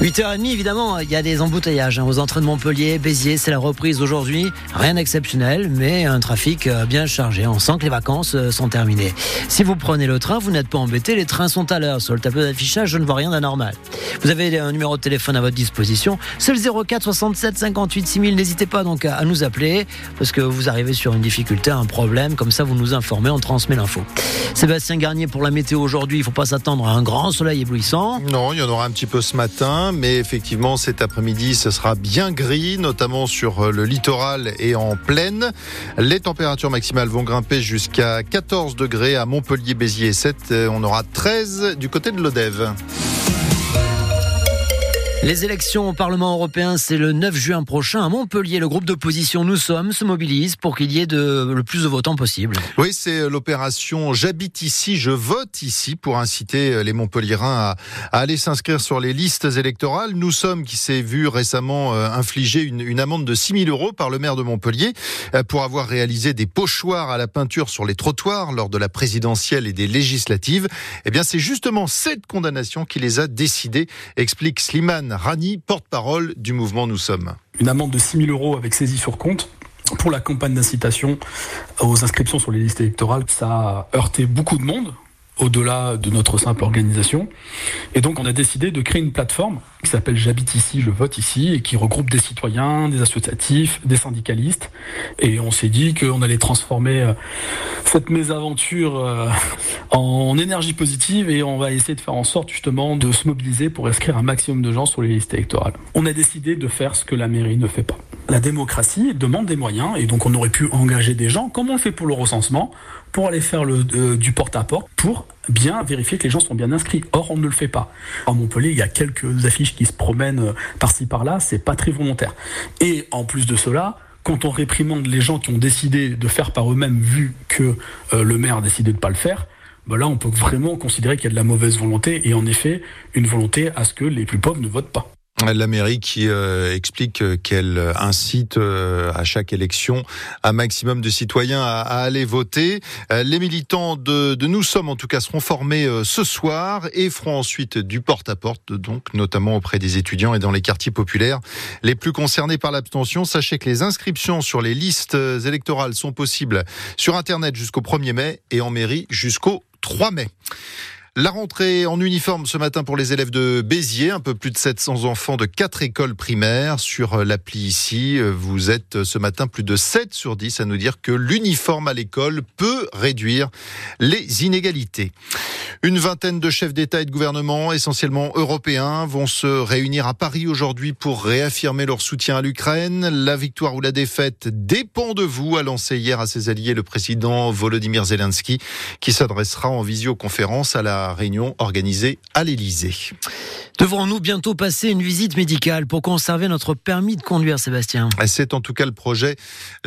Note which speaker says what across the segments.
Speaker 1: 8h30, évidemment, il y a des embouteillages hein, aux entrées de Montpellier, Béziers, c'est la reprise aujourd'hui. Rien d'exceptionnel, mais un trafic euh, bien chargé. On sent que les vacances euh, sont terminées. Si vous prenez le train, vous n'êtes pas embêté, les trains sont à l'heure. Sur le tableau d'affichage, je ne vois rien d'anormal. Vous avez un numéro de téléphone à votre disposition, c'est le 04 67 58 6000. N'hésitez pas donc à nous appeler, parce que vous arrivez sur une difficulté, un problème, comme ça vous nous informez, on transmet l'info. Sébastien Garnier pour la météo aujourd'hui, il ne faut pas s'attendre à un grand soleil éblouissant.
Speaker 2: Non, il y en aura un petit peu ce matin, mais effectivement cet après-midi ce sera bien gris, notamment sur euh, le littoral et en plaine. Les températures maximales vont grimper jusqu'à 14 degrés à Montpellier, Béziers et 7. On aura 13 du côté de l'Odève.
Speaker 1: Les élections au Parlement européen, c'est le 9 juin prochain à Montpellier. Le groupe d'opposition Nous Sommes se mobilise pour qu'il y ait de, le plus de votants possible.
Speaker 2: Oui, c'est l'opération J'habite ici, je vote ici pour inciter les Montpelliérains à, aller s'inscrire sur les listes électorales. Nous Sommes qui s'est vu récemment euh, infliger une, une, amende de 6 000 euros par le maire de Montpellier euh, pour avoir réalisé des pochoirs à la peinture sur les trottoirs lors de la présidentielle et des législatives. Eh bien, c'est justement cette condamnation qui les a décidés, explique Slimane Rani, porte-parole du mouvement Nous Sommes.
Speaker 3: Une amende de 6 000 euros avec saisie sur compte pour la campagne d'incitation aux inscriptions sur les listes électorales. Ça a heurté beaucoup de monde au-delà de notre simple organisation. Et donc on a décidé de créer une plateforme qui s'appelle J'habite ici, je vote ici, et qui regroupe des citoyens, des associatifs, des syndicalistes. Et on s'est dit qu'on allait transformer euh, cette mésaventure euh, en énergie positive et on va essayer de faire en sorte justement de se mobiliser pour inscrire un maximum de gens sur les listes électorales. On a décidé de faire ce que la mairie ne fait pas. La démocratie demande des moyens et donc on aurait pu engager des gens, comme on le fait pour le recensement, pour aller faire le, euh, du porte-à-porte, pour bien vérifier que les gens sont bien inscrits. Or, on ne le fait pas. À Montpellier, il y a quelques affiches qui se promènent euh, par-ci par-là, c'est pas très volontaire. Et en plus de cela, quand on réprimande les gens qui ont décidé de faire par eux-mêmes, vu que euh, le maire a décidé de ne pas le faire, ben là, on peut vraiment considérer qu'il y a de la mauvaise volonté et en effet, une volonté à ce que les plus pauvres ne votent pas.
Speaker 2: La mairie qui euh, explique qu'elle incite euh, à chaque élection un maximum de citoyens à, à aller voter. Euh, les militants de, de, Nous Sommes, en tout cas, seront formés ce soir et feront ensuite du porte-à-porte, donc notamment auprès des étudiants et dans les quartiers populaires les plus concernés par l'abstention. Sachez que les inscriptions sur les listes électorales sont possibles sur Internet jusqu'au 1er mai et en mairie jusqu'au 3 mai. La rentrée en uniforme ce matin pour les élèves de Béziers, un peu plus de 700 enfants de quatre écoles primaires. Sur l'appli ici, vous êtes ce matin plus de 7 sur 10 à nous dire que l'uniforme à l'école peut réduire les inégalités. Une vingtaine de chefs d'État et de gouvernement, essentiellement européens, vont se réunir à Paris aujourd'hui pour réaffirmer leur soutien à l'Ukraine. La victoire ou la défaite dépend de vous, a lancé hier à ses alliés le président Volodymyr Zelensky, qui s'adressera en visioconférence à la réunion organisée à l'Élysée.
Speaker 1: Devrons-nous bientôt passer une visite médicale pour conserver notre permis de conduire, Sébastien?
Speaker 2: C'est en tout cas le projet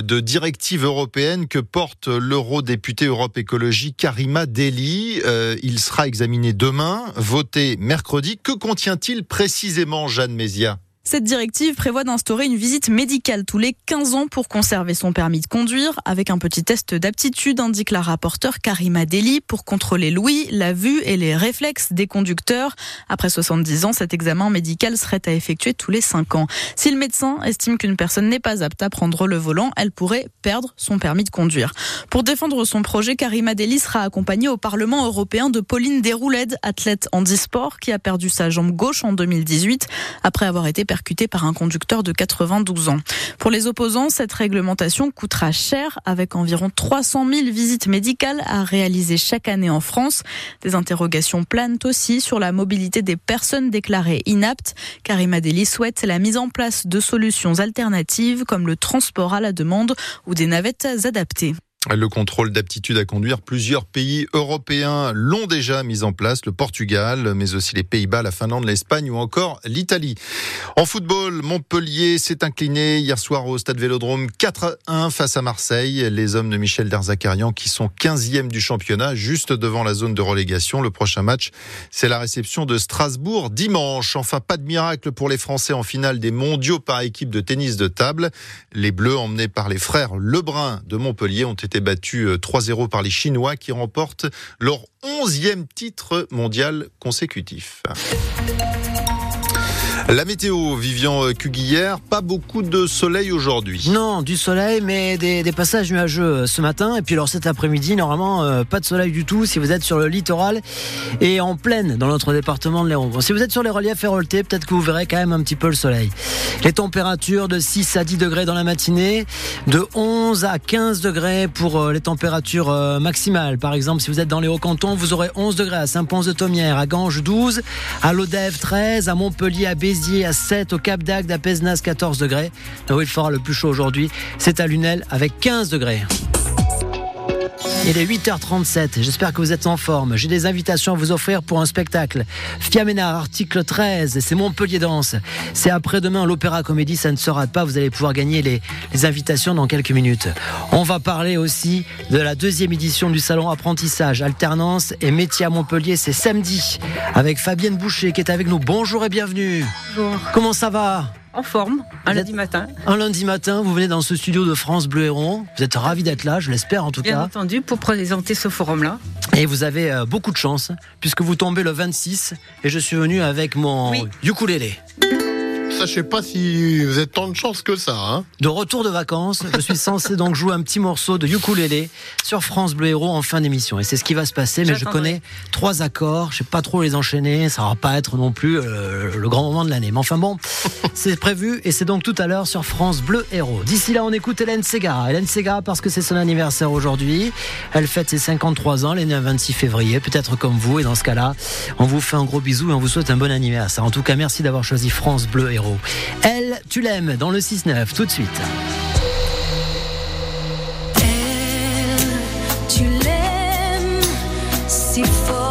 Speaker 2: de directive européenne que porte l'eurodéputé Europe Écologie Karima Deli. Euh, il sera examiné demain, voté mercredi. Que contient-il précisément, Jeanne Mézia
Speaker 4: cette directive prévoit d'instaurer une visite médicale tous les 15 ans pour conserver son permis de conduire, avec un petit test d'aptitude, indique la rapporteure Karima Deli, pour contrôler l'ouïe, la vue et les réflexes des conducteurs. Après 70 ans, cet examen médical serait à effectuer tous les 5 ans. Si le médecin estime qu'une personne n'est pas apte à prendre le volant, elle pourrait perdre son permis de conduire. Pour défendre son projet, Karima Deli sera accompagnée au Parlement européen de Pauline Desroulèdes, athlète handisport, qui a perdu sa jambe gauche en 2018 après avoir été percuté par un conducteur de 92 ans. Pour les opposants, cette réglementation coûtera cher avec environ 300 000 visites médicales à réaliser chaque année en France. Des interrogations planent aussi sur la mobilité des personnes déclarées inaptes. Karima Deli souhaite la mise en place de solutions alternatives comme le transport à la demande ou des navettes adaptées.
Speaker 2: Le contrôle d'aptitude à conduire, plusieurs pays européens l'ont déjà mis en place, le Portugal, mais aussi les Pays-Bas, la Finlande, l'Espagne ou encore l'Italie. En football, Montpellier s'est incliné hier soir au stade Vélodrome 4-1 face à Marseille. Les hommes de Michel Derzakarian qui sont 15e du championnat, juste devant la zone de relégation. Le prochain match, c'est la réception de Strasbourg dimanche. Enfin, pas de miracle pour les Français en finale des mondiaux par équipe de tennis de table. Les Bleus, emmenés par les frères Lebrun de Montpellier, ont été battu 3-0 euh, par les Chinois qui remportent leur 11e titre mondial consécutif. La météo, Vivian Cuguillère, pas beaucoup de soleil aujourd'hui.
Speaker 1: Non, du soleil, mais des, passages nuageux euh, ce matin. Et puis alors cet après-midi, normalement, euh, pas de soleil du tout si vous êtes sur le littoral et en pleine dans notre département de l'Hérault. si vous êtes sur les reliefs héroltés, peut-être que vous verrez quand même un petit peu le soleil. Les températures de 6 à 10 degrés dans la matinée, de 11 à 15 degrés pour euh, les températures maximales. Par exemple, si vous êtes dans les Hauts-Cantons, vous aurez 11 degrés à Saint-Pons-de-Thomière, à Ganges 12, à Lodève 13, à Montpellier, à Béziers à 7, au Cap d'Agde, à Pesnas 14 degrés. Là où il fera le plus chaud aujourd'hui, c'est à Lunel avec 15 degrés. Il est 8h37. J'espère que vous êtes en forme. J'ai des invitations à vous offrir pour un spectacle. Fiaménard, article 13. C'est Montpellier Danse. C'est après-demain l'Opéra Comédie. Ça ne se rate pas. Vous allez pouvoir gagner les, les, invitations dans quelques minutes. On va parler aussi de la deuxième édition du salon apprentissage, alternance et métier à Montpellier. C'est samedi avec Fabienne Boucher qui est avec nous. Bonjour et bienvenue.
Speaker 5: Bonjour.
Speaker 1: Comment ça va?
Speaker 5: En forme, un lundi matin.
Speaker 1: Un lundi matin, vous venez dans ce studio de France Bleu Héron. Vous êtes ravi d'être là, je l'espère en tout
Speaker 5: cas.
Speaker 1: Bien
Speaker 5: entendu, pour présenter ce forum-là.
Speaker 1: Et vous avez euh, beaucoup de chance, puisque vous tombez le 26 et je suis venu avec mon ukulélé
Speaker 6: je sais pas si vous êtes tant de chance que ça. Hein.
Speaker 1: de retour de vacances, je suis censé donc jouer un petit morceau de ukulélé sur France Bleu Héros en fin d'émission. Et c'est ce qui va se passer, mais je connais trois accords, je sais pas trop les enchaîner, ça va pas être non plus euh, le grand moment de l'année. Mais enfin bon, c'est prévu et c'est donc tout à l'heure sur France Bleu Héros. D'ici là, on écoute Hélène Segara. Hélène Segara parce que c'est son anniversaire aujourd'hui. Elle fête ses 53 ans, elle est née le 26 février, peut-être comme vous. Et dans ce cas-là, on vous fait un gros bisou et on vous souhaite un bon anniversaire. En tout cas, merci d'avoir choisi France Bleu Héros. Elle, tu l'aimes dans le 6-9, tout de suite. Elle, tu l'aimes si fort.